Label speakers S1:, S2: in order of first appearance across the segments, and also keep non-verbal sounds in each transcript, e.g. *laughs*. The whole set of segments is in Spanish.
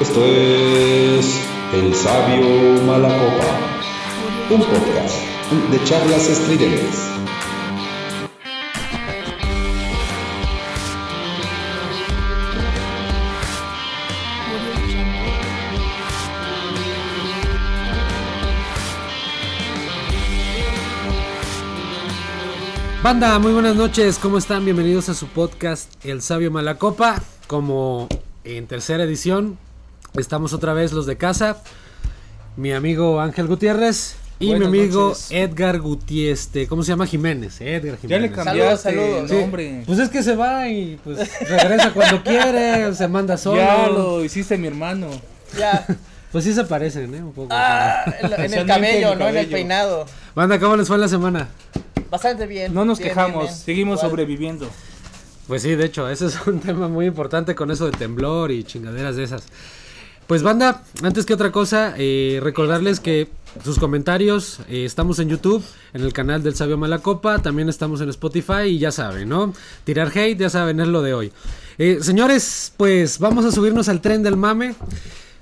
S1: Esto es El Sabio Malacopa, un podcast de charlas estridentes.
S2: Banda, muy buenas noches, ¿cómo están? Bienvenidos a su podcast El Sabio Malacopa. Como en tercera edición, estamos otra vez los de casa. Mi amigo Ángel Gutiérrez y
S3: Buenas
S2: mi amigo
S3: noches.
S2: Edgar Gutiérrez. ¿Cómo se llama? Jiménez. Edgar
S3: Ya le
S2: Jiménez.
S3: cambiaste
S4: Saludos, saludos,
S2: Sí,
S3: nombre.
S2: Pues es que se va y pues regresa cuando quiere, se manda solo.
S3: ya lo hiciste mi hermano.
S4: Ya. *laughs*
S2: Pues sí se parecen, ¿eh? Un poco.
S4: Ah, en, *laughs* el cabello, ¿no? En el peinado.
S2: Banda, ¿cómo les fue la semana?
S4: Bastante bien.
S3: No nos
S4: bien,
S3: quejamos,
S4: bien, bien.
S3: seguimos
S4: Igual.
S3: sobreviviendo.
S2: Pues sí, de hecho, ese es *laughs* un tema muy importante con eso de temblor y chingaderas de esas. Pues banda, antes que otra cosa, eh, recordarles que sus comentarios, eh, estamos en YouTube, en el canal del Sabio Malacopa, también estamos en Spotify y ya saben, ¿no? Tirar hate, ya saben, es lo de hoy. Eh, señores, pues vamos a subirnos al tren del mame.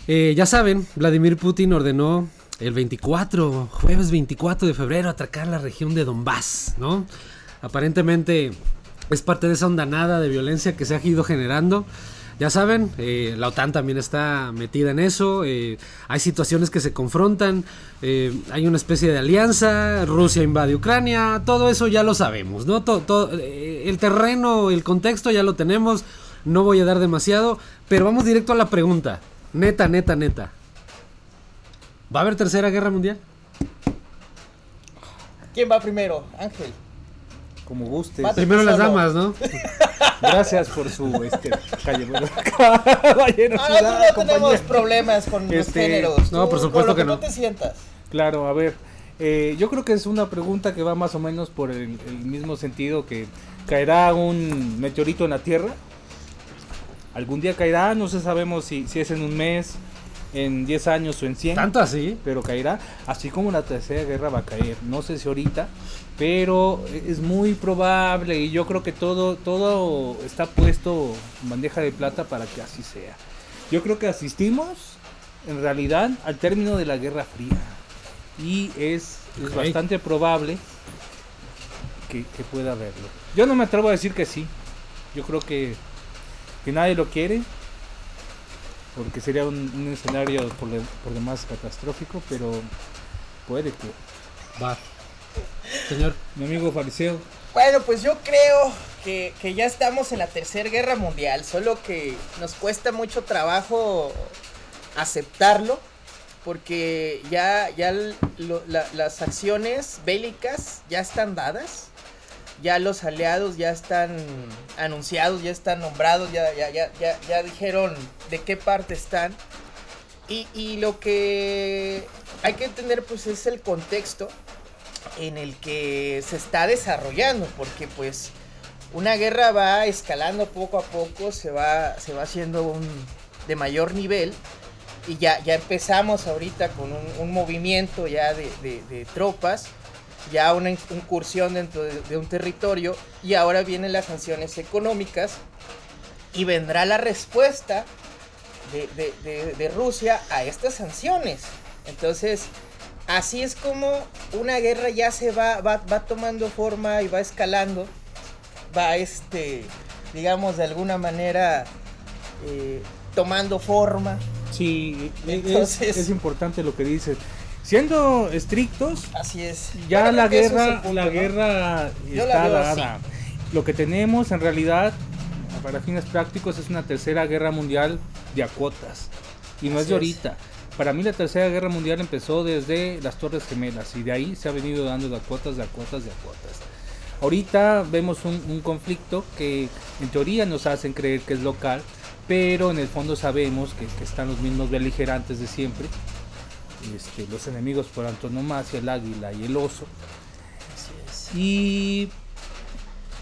S2: Ya saben, Vladimir Putin ordenó el 24, jueves 24 de febrero, atracar la región de Donbass, ¿no? Aparentemente es parte de esa ondanada de violencia que se ha ido generando. Ya saben, eh, la OTAN también está metida en eso. eh, hay situaciones que se confrontan. eh, hay una especie de alianza. Rusia invade Ucrania. Todo eso ya lo sabemos, ¿no? El terreno, el contexto ya lo tenemos. No voy a dar demasiado. Pero vamos directo a la pregunta. Neta, neta, neta. ¿Va a haber tercera guerra mundial?
S4: ¿Quién va primero? Ángel.
S3: Como gustes.
S2: Primero las damas, ¿no? *laughs*
S3: Gracias por su este calle. *laughs* Caballero,
S4: Ah,
S3: ciudad,
S4: no
S3: compañía.
S4: tenemos problemas con los
S3: Este,
S4: géneros.
S2: no,
S4: Tú,
S2: por supuesto
S4: con lo
S2: que
S4: que
S2: no.
S4: te sientas.
S3: Claro, a ver. eh, yo creo que es una pregunta que va más o menos por el, el mismo sentido que caerá un meteorito en la Tierra. Algún día caerá, no sé sabemos si, si es en un mes, en 10 años o en 100.
S2: Tanto así.
S3: pero caerá, así como la tercera guerra va a caer. No sé si ahorita, pero es muy probable y yo creo que todo, todo está puesto en bandeja de plata para que así sea. Yo creo que asistimos en realidad al término de la Guerra Fría y es, es
S2: Ok.
S3: bastante probable que, que pueda haberlo. Yo no me atrevo a decir que sí, yo creo que, que nadie lo quiere porque sería un, un escenario por, por demás catastrófico, pero puede que.
S2: Va. Señor.
S3: Mi amigo fariseo,
S4: Bueno, pues yo creo que, que ya estamos en la tercera guerra mundial, solo que nos cuesta mucho trabajo aceptarlo, porque ya, ya l- lo- la- las acciones bélicas ya están dadas, ya los aliados ya están anunciados, ya están nombrados, ya, ya, ya, ya, dijeron de qué parte están. Y, y lo que hay que entender pues es el contexto en el que se está desarrollando, porque pues una guerra va escalando poco a poco, se va, se va haciendo de mayor nivel y ya, ya empezamos ahorita con un, movimiento ya de tropas, ya una in- incursión dentro de, de un territorio y ahora vienen las sanciones económicas y vendrá la respuesta de, de- de- de Rusia a estas sanciones. Entonces, así es como una guerra ya se va, va, va tomando forma y va escalando, va este, digamos, de alguna manera eh, tomando forma.
S3: sí, es-
S4: Entonces-
S3: es, importante lo que dices. Siendo estrictos,
S4: Así es.
S3: ya
S4: Bueno,
S3: la guerra,
S4: punto,
S3: la
S4: ¿no?
S3: guerra está dada. Lo que tenemos en realidad, para fines prácticos, es una tercera guerra mundial de a cuotas. Y no es de
S4: es.
S3: ahorita. Para mí la tercera guerra mundial empezó desde las Torres Gemelas y de ahí se ha venido dando de a cuotas, de a cuotas, de a cuotas. Ahorita vemos un, un conflicto que en teoría nos hacen creer que es local, pero en el fondo sabemos que, que están los mismos beligerantes de siempre. Este, los enemigos por antonomasia, el águila y el oso. Y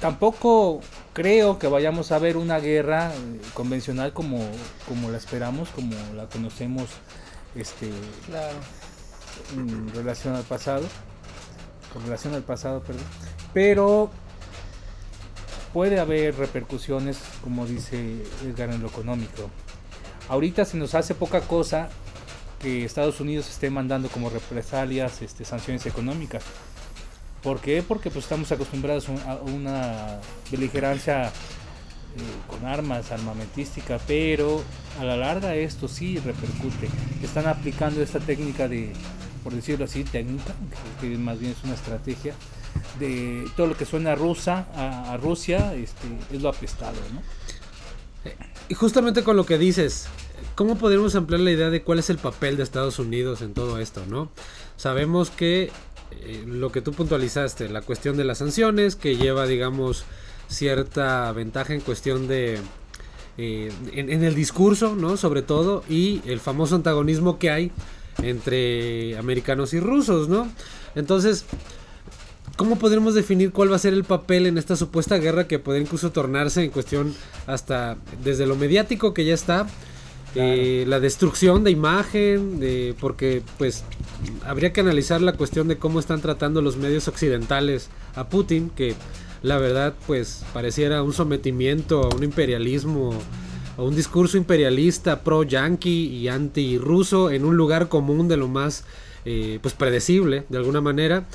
S3: tampoco creo que vayamos a ver una guerra eh, convencional como, como la esperamos, como la conocemos este,
S4: Claro.
S3: en relación al pasado. Con relación al pasado, perdón. Pero puede haber repercusiones, como dice Edgar, en lo económico. Ahorita se nos hace poca cosa que Estados Unidos esté mandando como represalias este, sanciones económicas. ¿Por qué? Porque pues estamos acostumbrados a una beligerancia eh, con armas, armamentística, pero a la larga esto sí repercute. Están aplicando esta técnica de, por decirlo así, técnica, que, más bien es una estrategia, de todo lo que suena rusa, a, Rusia este, es lo apestado, ¿no?
S2: Y justamente con lo que dices, ¿cómo podemos ampliar la idea de cuál es el papel de Estados Unidos en todo esto, no? Sabemos que eh, lo que tú puntualizaste, la cuestión de las sanciones, que lleva, digamos, cierta ventaja en cuestión de... Eh, en, el discurso, ¿no? Sobre todo, y el famoso antagonismo que hay entre americanos y rusos, ¿no? Entonces, ¿cómo podremos definir cuál va a ser el papel en esta supuesta guerra que puede incluso tornarse en cuestión hasta desde lo mediático que ya está eh, la destrucción de imagen, porque pues habría que analizar la cuestión de cómo están tratando los medios occidentales a Putin, que la verdad pues pareciera un sometimiento a un imperialismo, a un discurso imperialista pro-yanqui y anti-ruso en un lugar común de lo más eh, pues predecible de alguna manera.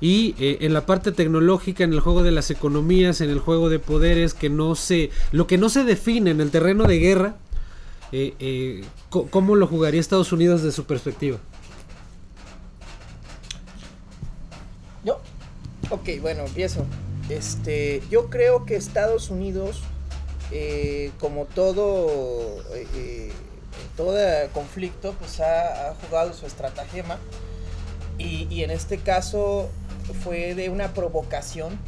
S2: Y eh, en la parte tecnológica, en el juego de las economías, en el juego de poderes, que no se. Lo que no se define en el terreno de guerra, eh, eh, ¿cómo lo jugaría Estados Unidos de su perspectiva?
S4: Yo, ok, bueno, empiezo. Este, yo creo que Estados Unidos, eh, como todo, todo conflicto, pues ha, jugado su estratagema y en este caso fue de una provocación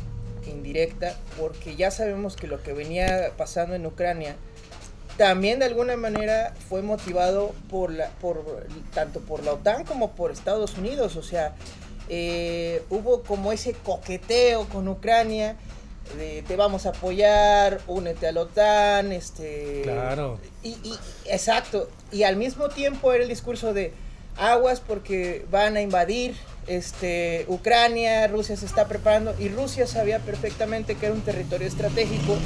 S4: indirecta, porque ya sabemos que lo que venía pasando en Ucrania también de alguna manera fue motivado por la, por, tanto por la OTAN como por Estados Unidos. O sea, eh, hubo como ese coqueteo con Ucrania. De, te vamos a apoyar, únete a la OTAN, este...
S3: Claro.
S4: Y, exacto, y al mismo tiempo era el discurso de aguas porque van a invadir este, Ucrania, Rusia se está preparando y Rusia sabía perfectamente que era un territorio estratégico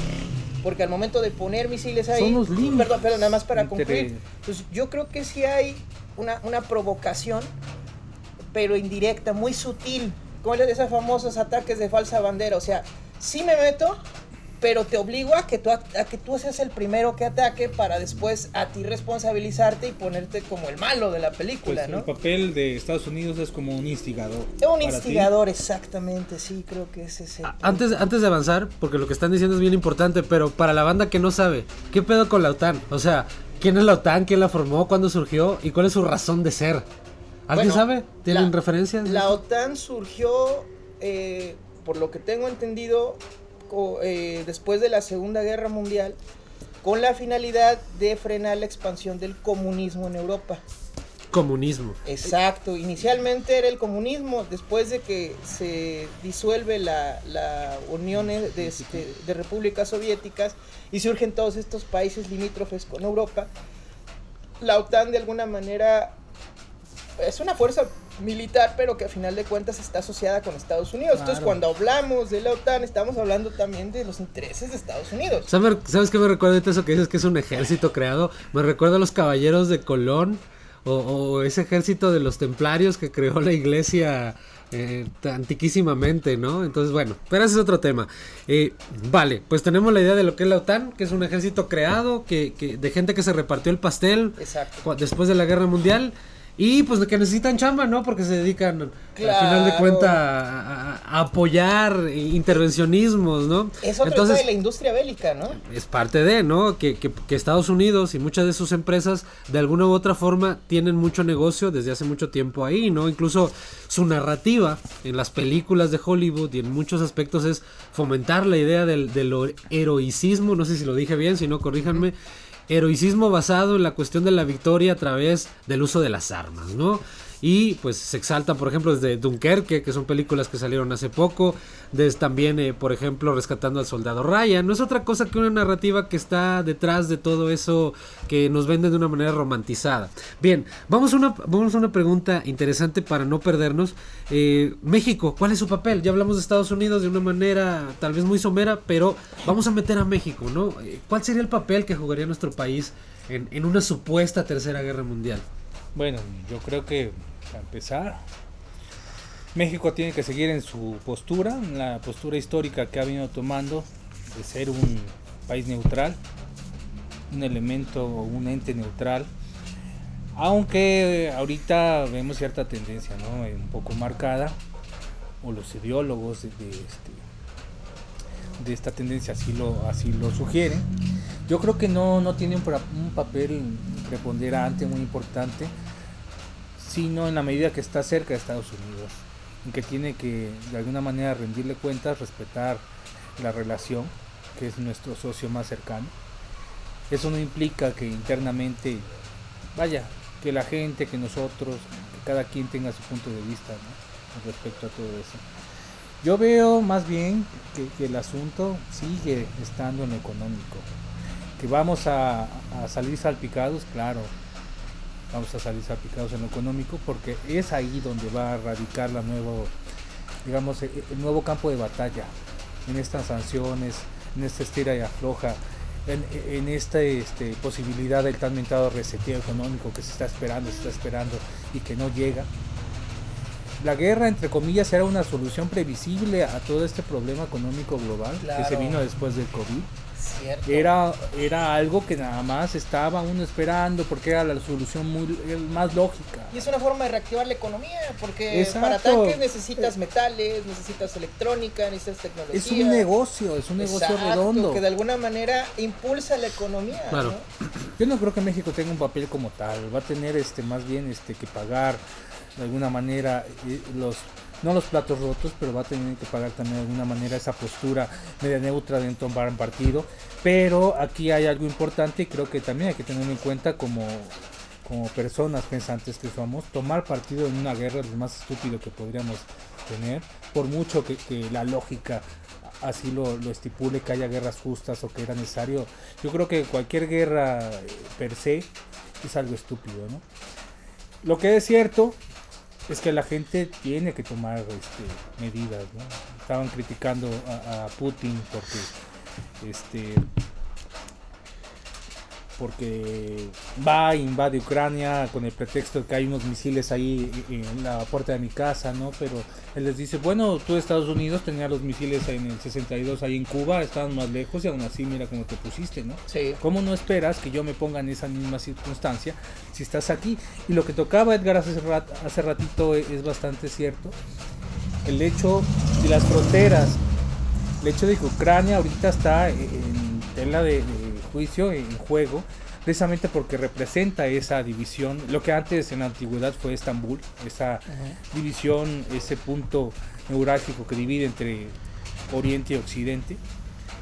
S4: porque al momento de poner misiles ahí, perdón, perdón, nada más para concluir, pues yo creo que sí hay una, una provocación, pero indirecta, muy sutil, como de esos famosos ataques de falsa bandera, o sea, sí me meto, pero te obligo a que tú, a, que tú seas el primero que ataque para después a ti responsabilizarte y ponerte como el malo de la película, pues
S3: ¿no? El papel de Estados Unidos es como un instigador.
S4: Un instigador, exactamente, sí, creo que es ese.
S2: Antes, antes de avanzar, porque lo que están diciendo es bien importante, pero para la banda que no sabe, ¿qué pedo con la OTAN? O sea, ¿quién es la OTAN? ¿Quién la formó? ¿Cuándo surgió? ¿Y cuál es su razón de ser? ¿Alguien sabe? ¿Tienen referencias?
S4: La OTAN surgió, eh, por lo que tengo entendido, eh, después de la Segunda Guerra Mundial con la finalidad de frenar la expansión del comunismo en Europa.
S2: Comunismo.
S4: Exacto, inicialmente era el comunismo, después de que se disuelve la, Unión de, este, de Repúblicas Soviéticas y surgen todos estos países limítrofes con Europa, la OTAN de alguna manera es una fuerza militar, pero que a final de cuentas está asociada con Estados Unidos. Entonces, cuando hablamos de la OTAN, estamos hablando también de los intereses de Estados Unidos.
S2: ¿Sabes qué me recuerda eso que dices que es un ejército creado? Me recuerda a los caballeros de Colón o, ese ejército de los templarios que creó la iglesia. Eh, antiquísimamente, ¿no? Entonces, bueno, pero ese es otro tema. Eh, vale, pues tenemos la idea de lo que es la OTAN, que es un ejército creado, que, que de gente que se repartió el pastel después de la guerra mundial. Y pues que necesitan chamba, ¿no? Porque se dedican al final de cuentas a, apoyar intervencionismos, ¿no?
S4: Es otra Entonces, de la industria bélica, ¿no?
S2: Es parte de, ¿no? Que, que, que, Estados Unidos y muchas de sus empresas de alguna u otra forma tienen mucho negocio desde hace mucho tiempo ahí, ¿no? Incluso su narrativa en las películas de Hollywood y en muchos aspectos es fomentar la idea del, del heroicismo, no sé si lo dije bien, si no, corríjanme heroicismo basado en la cuestión de la victoria a través del uso de las armas, ¿no? Y pues se exaltan, por ejemplo, desde Dunkerque, que son películas que salieron hace poco, desde también, eh, por ejemplo, Rescatando al Soldado Ryan. No es otra cosa que una narrativa que está detrás de todo eso que nos venden de una manera romantizada. Bien, vamos a una, vamos a una pregunta interesante para no perdernos. Eh, México, ¿cuál es su papel? Ya hablamos de Estados Unidos de una manera tal vez muy somera, pero vamos a meter a México, ¿no? Eh, ¿Cuál sería el papel que jugaría nuestro país en, en una supuesta tercera guerra mundial?
S3: Bueno, yo creo que para empezar, México tiene que seguir en su postura, en la postura histórica que ha venido tomando de ser un país neutral, un elemento o un ente neutral. Aunque ahorita vemos cierta tendencia, ¿no? Eh, Un poco marcada, o los ideólogos de, este, de esta tendencia así lo, sugieren. Yo creo que no, no tiene un, un papel preponderante, muy importante, sino en la medida que está cerca de Estados Unidos, en que tiene que de alguna manera rendirle cuentas, respetar la relación, que es nuestro socio más cercano. Eso no implica que internamente, vaya, que la gente, que nosotros, que cada quien tenga su punto de vista respecto a todo eso. Yo veo más bien que, el asunto sigue estando en lo económico. Que vamos a salir salpicados, claro, vamos a salir salpicados en lo económico porque es ahí donde va a radicar la nuevo, digamos, e- el nuevo campo de batalla en estas sanciones, en esta estira y afloja, en, en esta este, posibilidad del tan mentado reseteo económico que se está esperando, se está esperando y que no llega. La guerra, entre comillas, era una solución previsible a todo este problema económico global que se vino después del COVID.
S4: Cierto.
S3: Era, era algo que nada más estaba uno esperando porque era la solución muy, más lógica.
S4: Y es una forma de reactivar la economía, porque
S3: Exacto.
S4: para tanques necesitas metales, necesitas electrónica, necesitas tecnología.
S3: Es un negocio, es un negocio
S4: Exacto,
S3: redondo.
S4: que de alguna manera impulsa la economía.
S2: Claro.
S4: ¿no?
S3: Yo no creo que México tenga un papel como tal, va a tener este más bien este que pagar de alguna manera eh, los no los platos rotos, pero va a tener que pagar también de alguna manera esa postura media neutra de un partido. Pero aquí hay algo importante y creo que también hay que tenerlo en cuenta como, como personas pensantes que somos. Tomar partido en una guerra es lo más estúpido que podríamos tener, por mucho que, que la lógica así lo, lo estipule que haya guerras justas o que era necesario. Yo creo que cualquier guerra eh, per se es algo estúpido, ¿no? Lo que es cierto es que la gente tiene que tomar este, medidas, ¿no? Estaban criticando a, a Putin porque este porque va e invade Ucrania con el pretexto de que hay unos misiles ahí en la puerta de mi casa, ¿no? Pero él les dice, bueno, tú Estados Unidos tenías los misiles en el 62 ahí en Cuba, estaban más lejos y aún así mira cómo te pusiste, ¿no?
S4: Sí.
S3: ¿Cómo no esperas que yo me ponga en esa misma circunstancia si estás aquí? Y lo que tocaba Edgar hace, rat- hace ratito e- es bastante cierto. El hecho de las fronteras, el hecho de que Ucrania ahorita está en tela de, de juicio, en juego, precisamente porque representa esa división, lo que antes en la antigüedad fue Estambul, esa división, ese punto neurálgico que divide entre Oriente y Occidente.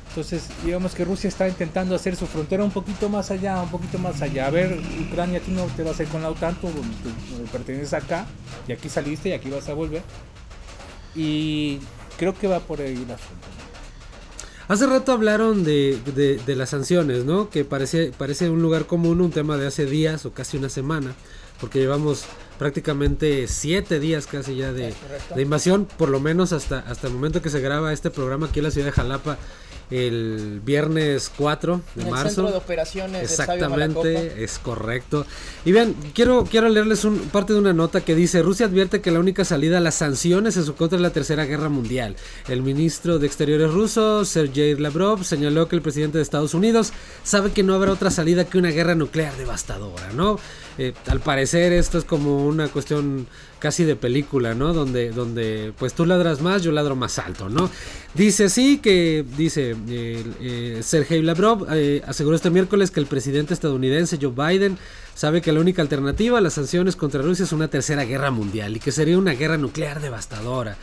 S3: Entonces, digamos que Rusia está intentando hacer su frontera un poquito más allá, un poquito más allá. A ver, Ucrania, tú no te vas a ir con la OTAN, tú, tú- perteneces acá, y aquí saliste y aquí vas a volver. Y creo que va por ahí el asunto.
S2: Hace rato hablaron de, de- de las sanciones, ¿no? Que parece, parece un lugar común, un tema de hace días o casi una semana, porque llevamos prácticamente siete días casi ya de, de invasión, por lo menos hasta, hasta el momento que se graba este programa aquí en la ciudad de Jalapa, el viernes 4 de
S4: En el
S2: marzo.
S4: centro de operaciones.
S2: Exactamente, es correcto. Y vean, quiero, quiero leerles un, parte de una nota que dice, Rusia advierte que la única salida a las sanciones en su contra es la Tercera Guerra Mundial. El ministro de Exteriores ruso, Sergei Lavrov, señaló que el presidente de Estados Unidos sabe que no habrá otra salida que una guerra nuclear devastadora, ¿no? Eh, al parecer esto es como una cuestión casi de película, ¿no? Donde, donde pues tú ladras más, yo ladro más alto, ¿no? Dice así que, dice eh, eh, Sergei Lavrov, eh, aseguró este miércoles que el presidente estadounidense Joe Biden sabe que la única alternativa a las sanciones contra Rusia es una tercera guerra mundial y que sería una guerra nuclear devastadora.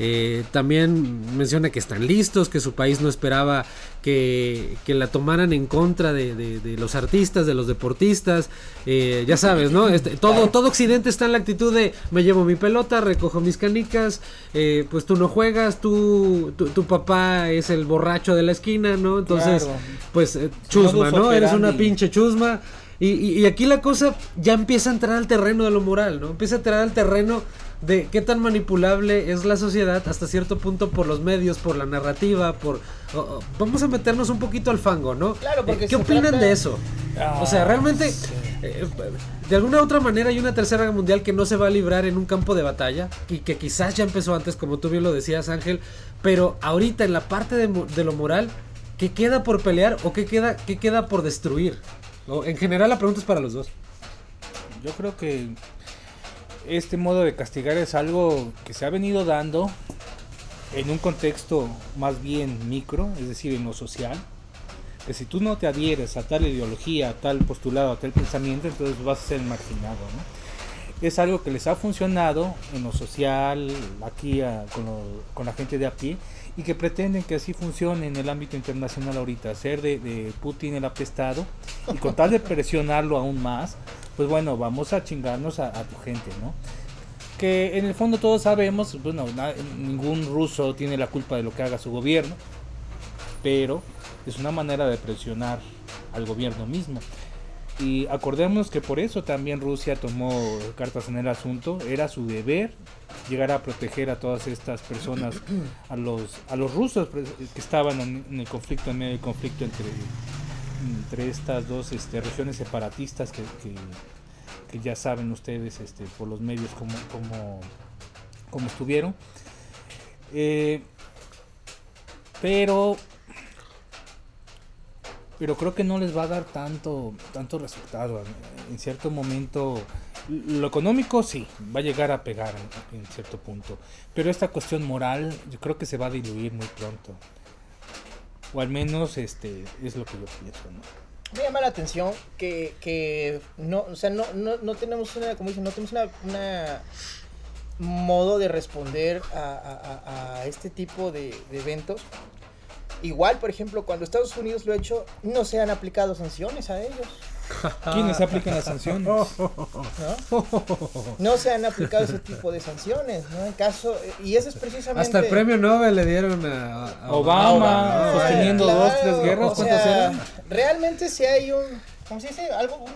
S2: Eh, también menciona que están listos, que su país no esperaba que, que la tomaran en contra de, de- de los artistas, de los deportistas. Eh, ya sabes, ¿no? Este, todo, todo Occidente está en la actitud de me llevo mi pelota, recojo mis canicas, eh, pues tú no juegas, tú, tu, tu papá es el borracho de la esquina, ¿no? Entonces,
S3: Claro.
S2: pues eh, chusma, ¿no? Eres una pinche chusma. Y, y- y aquí la cosa ya empieza a entrar al terreno de lo moral, ¿no? Empieza a entrar al terreno de qué tan manipulable es la sociedad hasta cierto punto por los medios, por la narrativa, por... vamos a meternos un poquito al fango, ¿no?
S4: Claro, porque
S2: Eh, ¿Qué opinan
S4: trata-
S2: de eso? o sea,
S3: Ah,
S2: realmente,
S3: sí.
S2: eh, de alguna u otra manera hay una tercera guerra mundial que no se va a librar en un campo de batalla y que quizás ya empezó antes, como tú bien lo decías, Ángel, pero ahorita en la parte de, de lo moral, ¿qué queda por pelear o qué queda, qué queda por destruir? En general la pregunta es para los dos.
S3: Yo creo que este modo de castigar es algo que se ha venido dando en un contexto más bien micro, es decir, en lo social. Que si tú no te adhieres a tal ideología, a tal postulado, a tal pensamiento, entonces vas a ser marginado. Es algo que les ha funcionado en lo social, aquí con, con la gente de a pie, y que pretenden que así funcione en el ámbito internacional ahorita, hacer de, Putin el apestado, y con tal de presionarlo aún más, pues bueno, vamos a chingarnos a, tu gente, ¿no? Que en el fondo todos sabemos, bueno, ningún ruso tiene la culpa de lo que haga su gobierno, pero es una manera de presionar al gobierno mismo. Y acordémonos que por eso también Rusia tomó cartas en el asunto, era su deber llegar a proteger a todas estas personas, a los, a los rusos pre- que estaban en, el conflicto, en medio del conflicto entre, entre estas dos este, regiones separatistas que, que- ya saben ustedes este, por los medios como, como, como estuvieron. Eh, pero pero creo que no les va a dar tanto tanto resultado en cierto momento lo económico sí va a llegar a pegar en, cierto punto pero esta cuestión moral yo creo que se va a diluir muy pronto o al menos este es lo que yo pienso ¿no?
S4: Me llama la atención que, que no, o sea, no, no, no tenemos una, como dicen, no tenemos una, modo de responder a, a- este tipo de eventos. Igual, por ejemplo, cuando Estados Unidos lo ha hecho, no se han aplicado sanciones a ellos. *laughs*
S3: ¿Quiénes aplican las sanciones? *laughs*
S4: ¿no? No se han aplicado ese tipo de sanciones, ¿no? En caso, y eso es precisamente...
S2: Hasta el premio Nobel le dieron a, a
S3: Obama,
S2: ¿no?
S3: sosteniendo
S4: Claro,
S3: dos, tres guerras,
S4: o
S3: ¿cuántas
S4: sea,
S3: eran?
S4: Realmente si hay un, ¿cómo se dice? Algo, un-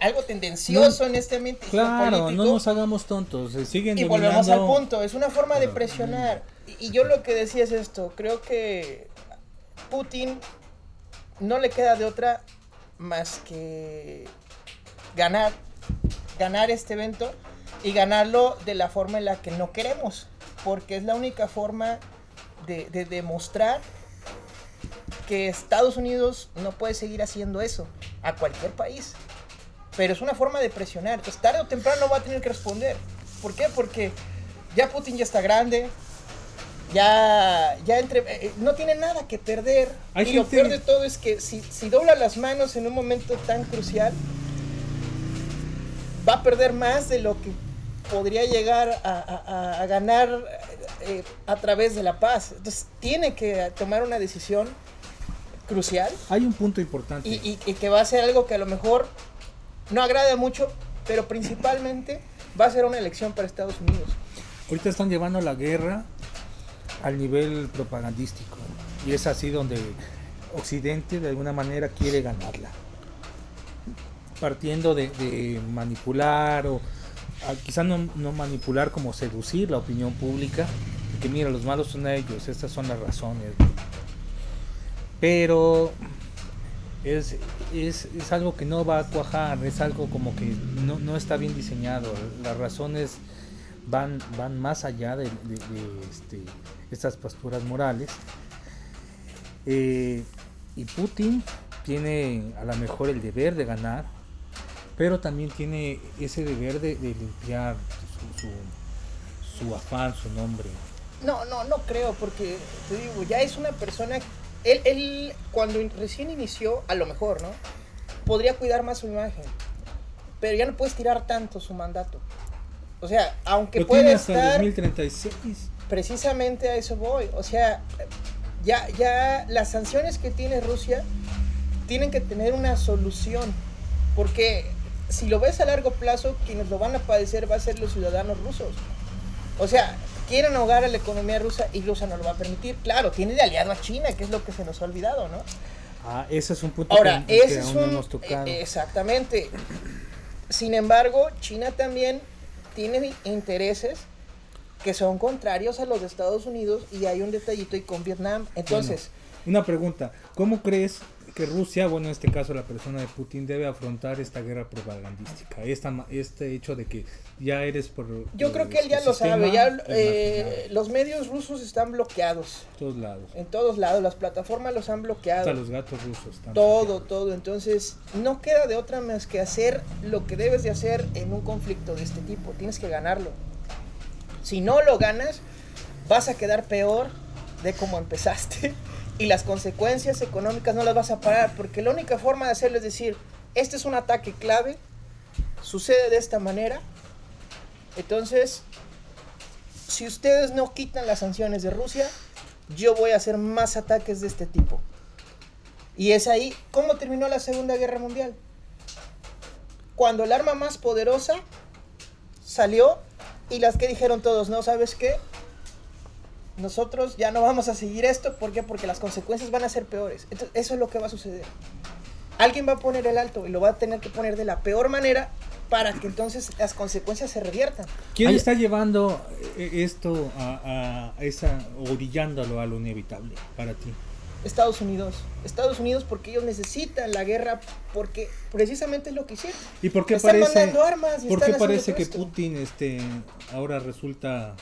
S4: algo tendencioso en este ambiente
S3: Claro, no nos hagamos tontos, se siguen
S4: Y volvemos al punto, es una forma de presionar. Y, y yo lo que decía es esto, creo que Putin no le queda de otra más que ganar, ganar este evento y ganarlo de la forma en la que no queremos, porque es la única forma de, de demostrar que Estados Unidos no puede seguir haciendo eso a cualquier país. Pero es una forma de presionar. Entonces, tarde o temprano va a tener que responder. ¿Por qué? Porque ya Putin ya está grande. Ya, ya entre, eh, no tiene nada que perder.
S3: Hay
S4: y lo peor de todo es que si, si dobla las manos en un momento tan crucial, va a perder más de lo que podría llegar a, a- ganar eh, a través de la paz. Entonces, tiene que tomar una decisión crucial
S3: Hay un punto importante.
S4: y, y- y que va a ser algo que a lo mejor no agrade mucho, pero principalmente va a ser una elección para Estados Unidos.
S3: Ahorita están llevando la guerra al nivel propagandístico. Y es así donde Occidente de alguna manera quiere ganarla. Partiendo de, manipular o ah, quizá no, no manipular como seducir la opinión pública. Que mira, los malos son ellos, estas son las razones. Pero es, es, es algo que no va a cuajar, es algo como que no, no está bien diseñado. Las razones van, van más allá de, de- este, estas posturas morales. Eh, y Putin tiene a lo mejor el deber de ganar, pero también tiene ese deber de, limpiar su, afán, su nombre.
S4: No, no, no creo, porque ya es una persona. Él, él cuando recién inició, a lo mejor, ¿no? Podría cuidar más su imagen. Pero ya no puedes tirar tanto su mandato. O sea, aunque puede
S3: hasta
S4: estar.
S3: 2036.
S4: precisamente a eso voy. O sea, ya, ya las sanciones que tiene Rusia tienen que tener una solución. Porque si lo ves a largo plazo, quienes lo van a padecer va a ser los ciudadanos rusos. O sea, quieren ahogar a la economía rusa y Rusia no lo va a permitir. Claro, tiene de aliado a China, que es lo que se nos ha olvidado, ¿no?
S3: Ah, ese es un punto
S4: Ahora,
S3: que,
S4: es
S3: aún no
S4: un...
S3: hemos tocado.
S4: eh, Exactamente. Sin embargo, China también tiene intereses que son contrarios a los de Estados Unidos y hay un detallito y con Vietnam. Entonces,
S3: Una pregunta, ¿cómo crees que Rusia, bueno, en este caso la persona de Putin, debe afrontar esta guerra propagandística? Esta, este hecho de que ya eres por...
S4: yo
S3: por
S4: creo que él ya lo sabe. Ya, eh, los medios rusos están bloqueados
S3: en todos lados.
S4: en todos lados. Las plataformas los han bloqueado.
S3: Hasta los gatos rusos. están
S4: Todo,
S3: bloqueados.
S4: todo. Entonces, no queda de otra más que hacer lo que debes de hacer en un conflicto de este tipo. Tienes que ganarlo. Si no lo ganas, vas a quedar peor de como empezaste. Y las consecuencias económicas no las vas a parar. Porque la única forma de hacerlo es decir, este es un ataque clave, sucede de esta manera. Entonces, si ustedes no quitan las sanciones de Rusia, yo voy a hacer más ataques de este tipo. Y es ahí, ¿cómo terminó la Segunda Guerra Mundial? Cuando el arma más poderosa salió y las que dijeron todos, no, ¿sabes qué? Nosotros ya no vamos a seguir esto, ¿por qué? Porque las consecuencias van a ser peores. Entonces, eso es lo que va a suceder. Alguien va a poner el alto y lo va a tener que poner de la peor manera para que entonces las consecuencias se reviertan.
S3: ¿Quién está llevando eh, esto a, a esa, orillándolo a lo inevitable para ti?
S4: Estados Unidos. Estados Unidos porque ellos necesitan la guerra porque precisamente es lo que hicieron.
S3: ¿Y por qué
S4: Están
S3: parece,
S4: mandando armas y
S3: por
S4: están
S3: qué parece que
S4: esto.
S3: Putin este, ahora resulta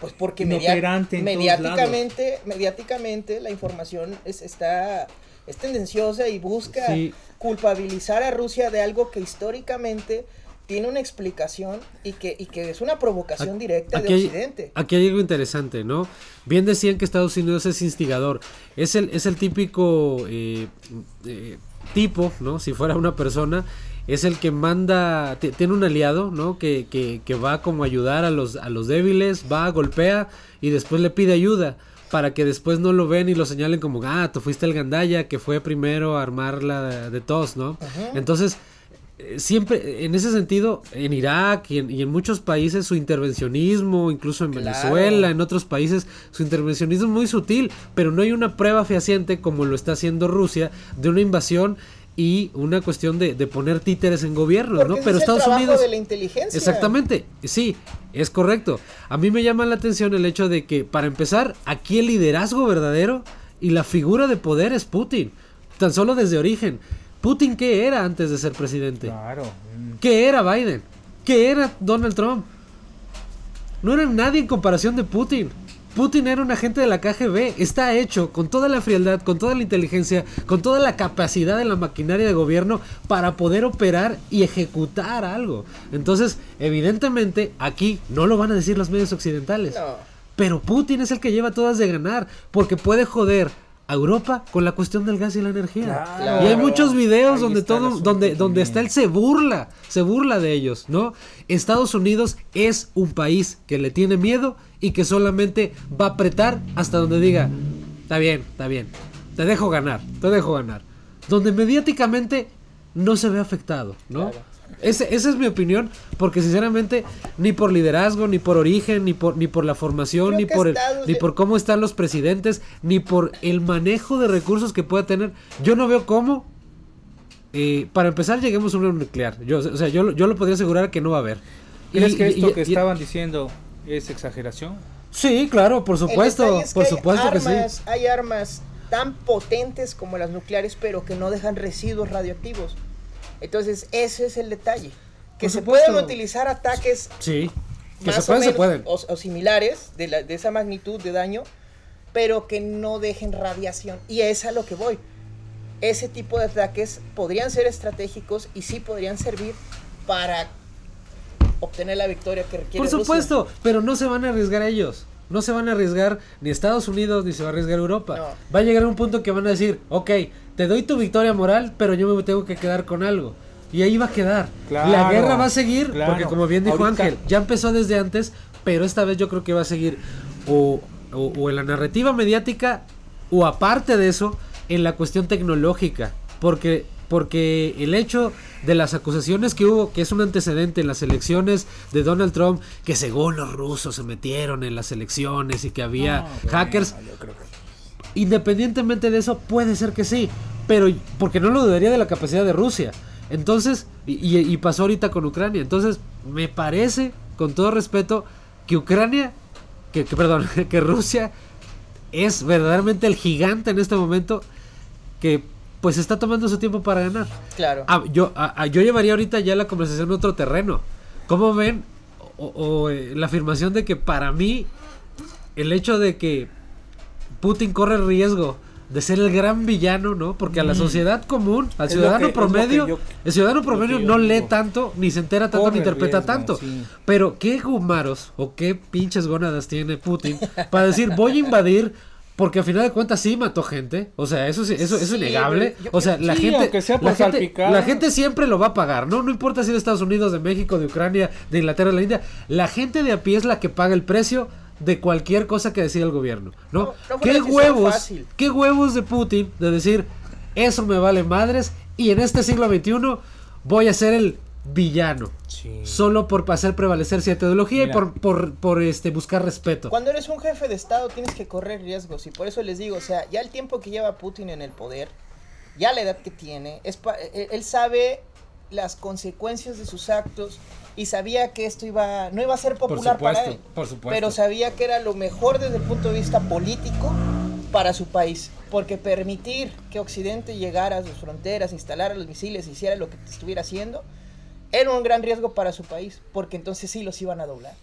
S4: Pues porque mediáticamente, mediáticamente la información es, está es tendenciosa y busca
S2: Sí.
S4: culpabilizar a Rusia de algo que históricamente tiene una explicación y que, y que es una provocación directa de
S2: hay,
S4: Occidente.
S2: aquí hay algo interesante, ¿no? Bien decían que Estados Unidos es instigador. Es el, es el típico eh, eh, tipo, ¿no? Si fuera una persona, es el que manda, ti- tiene un aliado, ¿no? Que, que, que va como a ayudar a los, a los débiles, va, golpea y después le pide ayuda. Para que después no lo ven y lo señalen como, ah, tú fuiste el gandaya que fue primero a armar la de tos, ¿no? Entonces, eh, siempre, en ese sentido, en Irak y en, y en muchos países su intervencionismo, incluso en
S4: Claro.
S2: Venezuela, en otros países, su intervencionismo es muy sutil, pero no hay una prueba fehaciente como lo está haciendo Rusia de una invasión y una cuestión de, de poner títeres en gobiernos,
S4: Porque
S2: ¿no?
S4: ese
S2: Pero
S4: es
S2: Estados Unidos...
S4: de la inteligencia.
S2: Exactamente, sí, es correcto. A mí me llama la atención el hecho de que, para empezar, aquí el liderazgo verdadero y la figura de poder es Putin, tan solo desde origen. Putin, ¿qué era antes de ser presidente?
S3: Claro.
S2: ¿Qué era Biden? ¿Qué era Donald Trump? No era nadie en comparación de Putin. Putin era un agente de la KGB. Está hecho con toda la frialdad, con toda la inteligencia, con toda la capacidad de la maquinaria de gobierno para poder operar y ejecutar algo. Entonces, evidentemente, aquí no lo van a decir los medios occidentales.
S4: No.
S2: Pero Putin es el que lleva todas de ganar, porque puede joder a Europa con la cuestión del gas y la energía.
S3: Claro.
S2: Y hay muchos videos donde todo, donde, donde está él se burla, se burla de ellos, ¿no? Estados Unidos es un país que le tiene miedo y que solamente va a apretar hasta donde diga, está bien, está bien, te dejo ganar, te dejo ganar. Donde mediáticamente no se ve afectado, ¿no?
S4: Claro.
S2: Ese- esa es mi opinión, porque sinceramente ni por liderazgo, ni por origen, ni por, ni por la formación,
S4: Creo
S2: ni por, el-
S4: Estados
S2: ni por cómo están los presidentes, ni por el manejo de recursos que pueda tener. Yo no veo cómo, eh, para empezar, lleguemos a una nuclear. Yo, o sea, yo, lo- yo lo podría asegurar que no va a haber.
S3: ¿Crees
S2: Y-
S3: que esto
S2: y-
S3: que
S2: y-
S3: estaban diciendo es exageración?
S2: Sí, claro, por supuesto,
S4: es que
S2: supuesto que sí.
S4: Hay armas tan potentes como las nucleares, pero que no dejan residuos radioactivos. Entonces, ese es el detalle. Que
S2: Por
S4: se
S2: supuesto.
S4: pueden utilizar ataques
S2: Sí, que
S4: más
S2: se
S4: o
S2: pueden, se
S4: menos
S2: pueden.
S4: O, o similares de, la- de esa magnitud de daño, pero que no dejen radiación. Y es a lo que voy. Ese tipo de ataques podrían ser estratégicos y sí podrían servir para obtener la victoria que requiere
S2: Por
S4: Rusia.
S2: supuesto, pero no se van a arriesgar ellos. No se van a arriesgar ni Estados Unidos ni se va a arriesgar Europa.
S4: No.
S2: Va a llegar un punto que van a decir, ok, te doy tu victoria moral, pero yo me tengo que quedar con algo. Y ahí va a quedar.
S3: Claro,
S2: la guerra va a seguir,
S3: claro.
S2: porque como bien dijo
S3: Ahorita-
S2: Ángel, ya empezó desde antes, pero esta vez yo creo que va a seguir o, o- o en la narrativa mediática o aparte de eso, en la cuestión tecnológica. Porque, porque el hecho de las acusaciones que hubo, que es un antecedente en las elecciones de Donald Trump, que según los rusos se metieron en las elecciones y que había
S3: No, bueno,
S2: hackers,
S3: que-
S2: Independientemente de eso, puede ser que sí. Pero porque no lo dudaría de la capacidad de Rusia. Entonces, y, y- y pasó ahorita con Ucrania. Entonces, me parece con todo respeto, que Ucrania, que, que perdón, *laughs* que Rusia es verdaderamente el gigante en este momento que pues está tomando su tiempo para ganar.
S4: Claro.
S2: Ah, yo, ah, ah, yo llevaría ahorita ya la conversación a otro terreno. ¿Cómo ven o, o, eh, la afirmación de que para mí el hecho de que Putin corre el riesgo de ser el gran villano, ¿no? Porque a la
S3: Mm.
S2: sociedad común, al ciudadano
S3: que-
S2: promedio,
S3: yo-
S2: el ciudadano promedio no lee
S3: digo.
S2: tanto, ni se entera tanto,
S3: Corre
S2: ni interpreta
S3: riesgo,
S2: tanto.
S3: sí.
S2: Pero qué gumaros o qué pinches gónadas tiene Putin para decir voy a invadir porque al final de cuentas sí mató gente, o sea, eso sí- eso, es innegable,
S4: yo-
S2: o sea, la
S3: sí,
S2: gente
S3: sea
S2: la gente, la gente siempre lo va a pagar, ¿no? No importa si es de Estados Unidos, de México, de Ucrania, de Inglaterra, de la India, la gente de a pie es la que paga el precio de cualquier cosa que decida el gobierno, ¿no?
S4: No,
S2: ¿Qué huevos?
S4: fácil.
S2: ¿Qué huevos de Putin de decir eso me vale madres y en este siglo XXI voy a ser el villano?
S3: Sí.
S2: Solo por hacer prevalecer cierta ideología y por, por, por este buscar respeto.
S4: Cuando eres un jefe de Estado tienes que correr riesgos y por eso les digo, o sea, ya el tiempo que lleva Putin en el poder, ya la edad que tiene, es pa- él, él sabe las consecuencias de sus actos y sabía que esto iba no iba a ser popular para él,
S2: por supuesto.
S4: pero sabía que era lo mejor desde el punto de vista político para su país, porque permitir que Occidente llegara a sus fronteras, instalara los misiles, hiciera lo que estuviera haciendo, era un gran riesgo para su país, porque entonces sí los iban a doblar.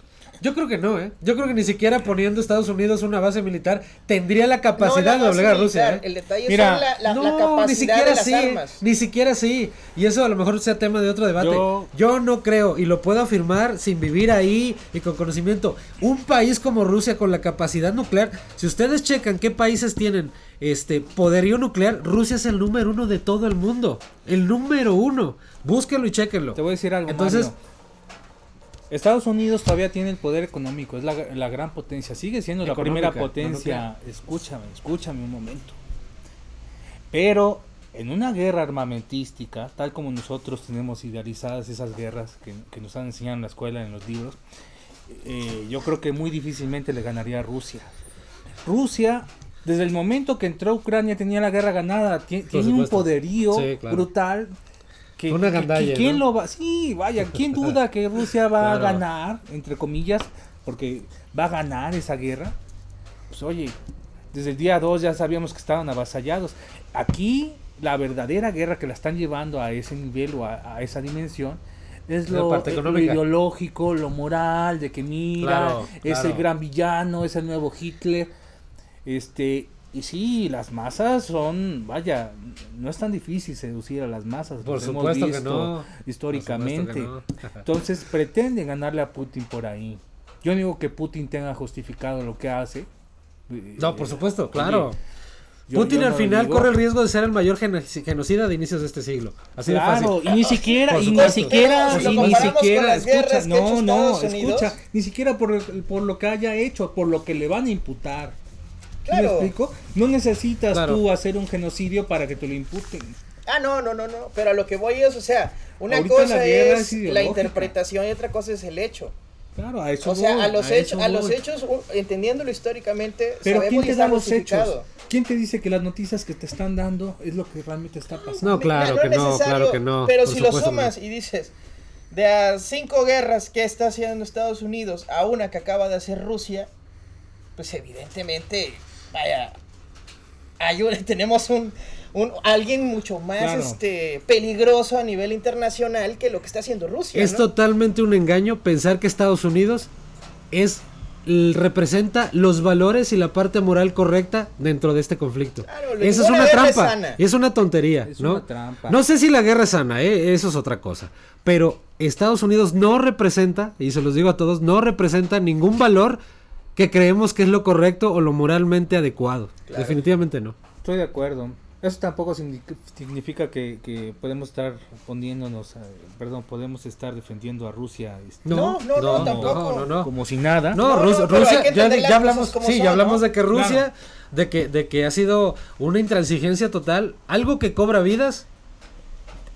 S2: Yo creo que no, ¿eh? Yo creo que ni siquiera poniendo Estados Unidos una base militar tendría la capacidad
S4: No,
S2: de
S4: la
S2: doblegar a Rusia. ¿eh?
S4: El detalle
S3: Mira,
S4: son la, la- la
S2: no,
S4: capacidad
S2: ni siquiera
S4: de las
S2: así,
S4: armas.
S2: ni siquiera así. Y eso a lo mejor sea tema de otro debate. Yo,
S3: Yo-
S2: no creo, y lo puedo afirmar sin vivir ahí y con conocimiento. Un país como Rusia con la capacidad nuclear, si ustedes checan qué países tienen este poderío nuclear, Rusia es el número uno de todo el mundo. El número uno. Búsquenlo y chequenlo.
S3: Te voy a decir algo.
S2: Entonces,
S3: Mario. Estados Unidos todavía tiene el poder económico, es la, la gran potencia, sigue siendo la primera potencia.
S2: no
S3: Escúchame, escúchame un momento. Pero en una guerra armamentística, tal como nosotros tenemos idealizadas esas guerras que, que nos han enseñado en la escuela, en los libros, eh, yo creo que muy difícilmente le ganaría a Rusia. Rusia, desde el momento que entró a Ucrania, tenía la guerra ganada, ti- tiene un poderío
S2: Sí, claro.
S3: brutal. Que,
S2: Una gandalla,
S3: que- ¿Quién
S2: ¿no?
S3: lo va? Sí, vaya, ¿quién *laughs* duda que Rusia va
S2: Claro.
S3: a ganar, entre comillas, porque va a ganar esa guerra? Pues oye, desde el día 2 ya sabíamos que estaban avasallados. Aquí la verdadera guerra que la están llevando a ese nivel o a, a esa dimensión es
S2: La
S3: lo, lo ideológico, lo moral, de que mira,
S2: Claro,
S3: es el gran villano, es el nuevo Hitler. Este, y sí, las masas son, vaya, no es tan difícil seducir a las masas.
S2: Por
S3: los hemos
S2: que no.
S3: Históricamente.
S2: Por supuesto que no.
S3: Entonces pretenden ganarle a Putin por ahí. Yo no digo que Putin tenga justificado lo que hace.
S2: No, por supuesto, claro.
S3: Yo-
S2: Putin
S3: yo
S2: al
S3: no
S2: final corre el riesgo de ser el mayor geno- genocida de inicios de este siglo. Así de
S3: Claro,
S2: fácil.
S3: y ni siquiera, y ni siquiera, y ni siquiera, escucha, no, no, escucha, ni siquiera por, el- por lo que haya hecho, por lo que le van a imputar. ¿Sí
S4: Claro.
S3: ¿Me explico? No necesitas
S2: Claro.
S3: tú hacer un genocidio para que te lo imputen.
S4: Ah, no, no, no, no. Pero a lo que voy es, o sea, una
S3: Ahorita
S4: cosa es
S3: es
S4: la interpretación y otra cosa es el hecho.
S3: Claro, a eso
S4: O sea,
S3: voy,
S4: a los
S3: a
S4: hechos, a los hechos, entendiéndolo históricamente,
S3: Pero
S4: sabemos
S3: ¿quién te
S4: está
S3: da los hechos? ¿Quién te dice que las noticias que te están dando es lo que realmente está pasando?
S2: No, claro que no,
S4: necesario,
S2: claro que no.
S4: Pero si lo
S2: no.
S4: sumas y dices, de a cinco guerras que está haciendo Estados Unidos a una que acaba de hacer Rusia, pues evidentemente, vaya, *laughs* tenemos un, un alguien mucho más
S3: Claro.
S4: este peligroso a nivel internacional que lo que está haciendo Rusia.
S2: Es
S4: ¿no?
S2: totalmente un engaño pensar que Estados Unidos es representa los valores y la parte moral correcta dentro de este conflicto.
S4: Claro,
S2: Esa es una trampa,
S4: sana.
S2: es una tontería,
S3: Es
S2: ¿no?
S3: una trampa.
S2: No sé si la guerra es sana, ¿eh? eso es otra cosa, pero Estados Unidos no representa, y se los digo a todos, no representa ningún valor que creemos que es lo correcto o lo moralmente adecuado.
S4: Claro.
S2: Definitivamente no.
S3: Estoy de acuerdo. Eso tampoco signi- significa que, que podemos estar poniéndonos, a- perdón, podemos estar defendiendo a Rusia este,
S4: No, no, no, tampoco.
S2: No, no, no.
S3: como si nada.
S2: No, Rusia, ya, ya hablamos, sí,
S4: son,
S2: ya hablamos
S4: ¿no?
S2: de que Rusia,
S3: Claro.
S2: de que, de que ha sido una intransigencia total, algo que cobra vidas,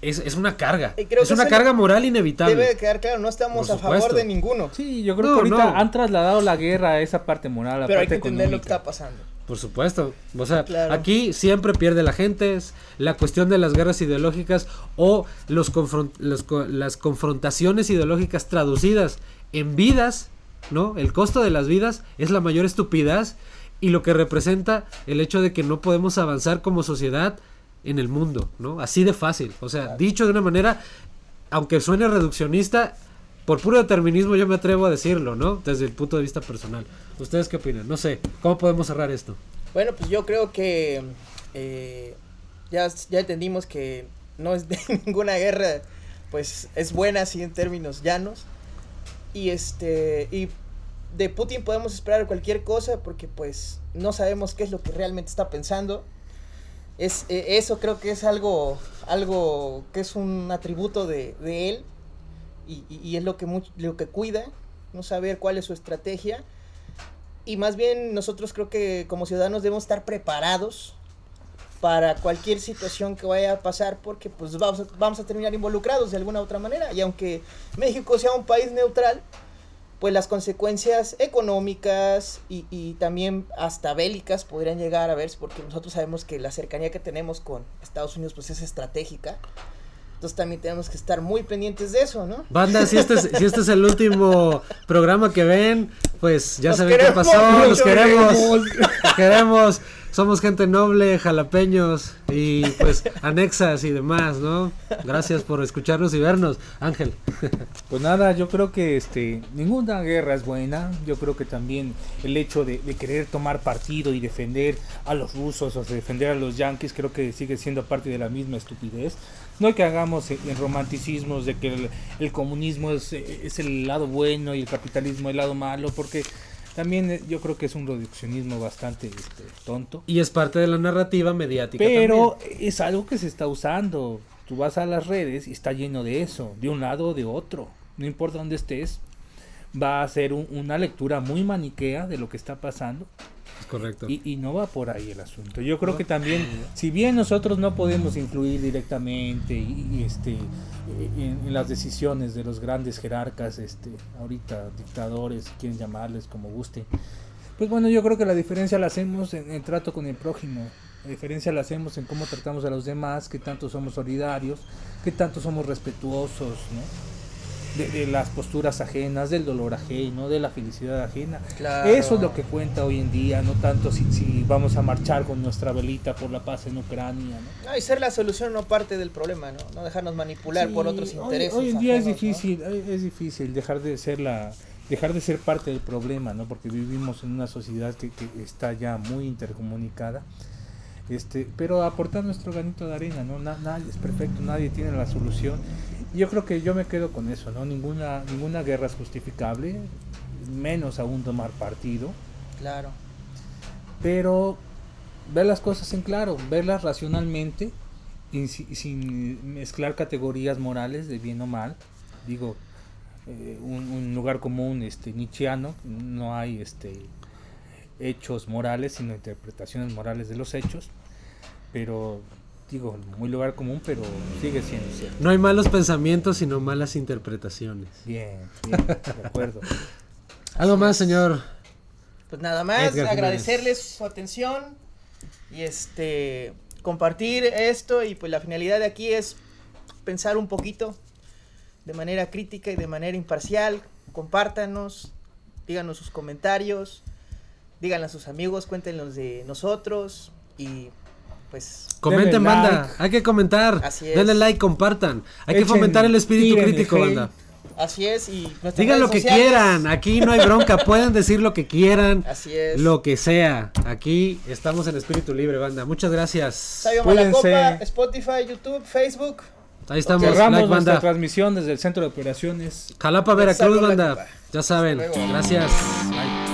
S2: es, es una carga,
S4: creo
S2: es
S4: que
S2: una carga moral inevitable.
S4: Debe de quedar claro, no estamos a favor de ninguno.
S3: Sí, yo creo
S2: No,
S3: que ahorita
S2: no.
S3: han trasladado la guerra a esa parte moral, a la
S4: Pero hay
S3: parte
S4: que entender lo que
S3: económica.
S4: está pasando.
S2: Por supuesto. O sea,
S4: Claro.
S2: aquí siempre pierde la gente. es La cuestión de las guerras ideológicas o los confron- los co- las confrontaciones ideológicas traducidas en vidas, ¿no? El costo de las vidas es la mayor estupidez y lo que representa el hecho de que no podemos avanzar como sociedad en el mundo, ¿no? Así de fácil. O sea, dicho de una manera, aunque suene reduccionista, por puro determinismo yo me atrevo a decirlo, ¿no? Desde el punto de vista personal. ¿Ustedes qué opinan? No sé, ¿cómo podemos cerrar esto?
S4: Bueno, pues yo creo que eh, ya, ya entendimos que no es de *laughs* ninguna guerra, pues es buena así en términos llanos. Y este, y de Putin podemos esperar cualquier cosa porque pues no sabemos qué es lo que realmente está pensando. Es, eh, eso creo que es algo, algo que es un atributo de, de él y, y- es lo que, much- lo que cuida, no saber cuál es su estrategia. Y más bien nosotros creo que como ciudadanos debemos estar preparados para cualquier situación que vaya a pasar porque pues vamos a, vamos a terminar involucrados de alguna u otra manera. Y aunque México sea un país neutral, pues las consecuencias económicas y, y también hasta bélicas podrían llegar a verse porque nosotros sabemos que la cercanía que tenemos con Estados Unidos pues es estratégica. Entonces también tenemos que estar muy pendientes de eso, ¿no?
S2: Banda, si este es, si este es el último programa que ven, pues ya saben qué pasó, los queremos,
S4: queremos.
S2: los queremos, somos gente noble, jalapeños y pues *laughs* anexas y demás, ¿no? Gracias por escucharnos y vernos, Ángel.
S3: Pues nada, yo creo que este ninguna guerra es buena. Yo creo que también el hecho de, de querer tomar partido y defender a los rusos o defender a los yanquis, creo que sigue siendo parte de la misma estupidez. No hay que hagamos en, en romanticismos de que el, el comunismo es, eh, es el lado bueno y el capitalismo el lado malo, porque también eh, yo creo que es un reduccionismo bastante este, tonto.
S2: Y es parte de la narrativa mediática.
S3: Pero
S2: también.
S3: es algo que se está usando. Tú vas a las redes y está lleno de eso, de un lado o de otro. No importa dónde estés, va a ser un- una lectura muy maniquea de lo que está pasando
S2: es correcto.
S3: y, y no va por ahí el asunto. Yo creo que también, si bien nosotros no podemos influir directamente y, y, este eh, en, en las decisiones de los grandes jerarcas, este ahorita dictadores, quieren llamarles como guste, pues bueno, yo creo que la diferencia la hacemos en el trato con el prójimo. La diferencia la hacemos en cómo tratamos a los demás, qué tanto somos solidarios, qué tanto somos respetuosos, ¿no? De, de las posturas ajenas, del dolor ajeno, de la felicidad ajena.
S4: Claro.
S3: Eso es lo que cuenta hoy en día, no tanto si, si vamos a marchar con nuestra velita por la paz en Ucrania. ¿no?
S4: No, y ser la solución no parte del problema, ¿no? No dejarnos manipular por otros
S3: hoy-
S4: intereses.
S3: Hoy, en día es difícil, eh, es difícil dejar de ser la dejar de ser parte del problema, ¿no? Porque vivimos en una sociedad que, que está ya muy intercomunicada. Este, pero aportar nuestro granito de arena, ¿no? Na- nadie es perfecto, nadie tiene la solución. Yo creo que yo me quedo con eso, ¿no? Ninguna ninguna guerra es justificable, menos aún tomar partido.
S4: Claro.
S3: pero ver las cosas en claro, verlas racionalmente y si- sin mezclar categorías morales de bien o mal. Digo, eh, un, un lugar común este nietzscheano, no hay este hechos morales, sino interpretaciones morales de los hechos, pero digo, muy lugar común, pero sigue siendo cierto.
S2: No hay malos pensamientos, sino malas interpretaciones.
S3: Bien, bien, de acuerdo. *laughs*
S2: Algo más, señor.
S4: Pues nada más,
S2: Edgar
S4: agradecerles su atención y este compartir esto y pues la finalidad de aquí es pensar un poquito de manera crítica y de manera imparcial. Compártanos, díganos sus comentarios, díganle a sus amigos, cuéntenos de nosotros y pues
S2: Comenten, banda.
S3: like.
S2: Hay que comentar.
S4: Así es.
S2: Denle like, compartan. Hay que fomentar el espíritu
S3: tírenle
S2: crítico, banda.
S4: así es y
S2: Digan lo que
S4: sociales,
S2: quieran. Aquí no hay bronca. *laughs* Pueden decir lo que quieran.
S4: Así es.
S2: Lo que sea. Aquí estamos en espíritu libre, banda. Muchas gracias.
S4: Sabio. Malacopa, Spotify, YouTube, Facebook.
S2: Ahí estamos.
S3: Cerramos
S2: Like,
S3: nuestra transmisión desde el centro de operaciones.
S2: Jalapa, Veracruz, banda. Ya saben. Gracias. Bye.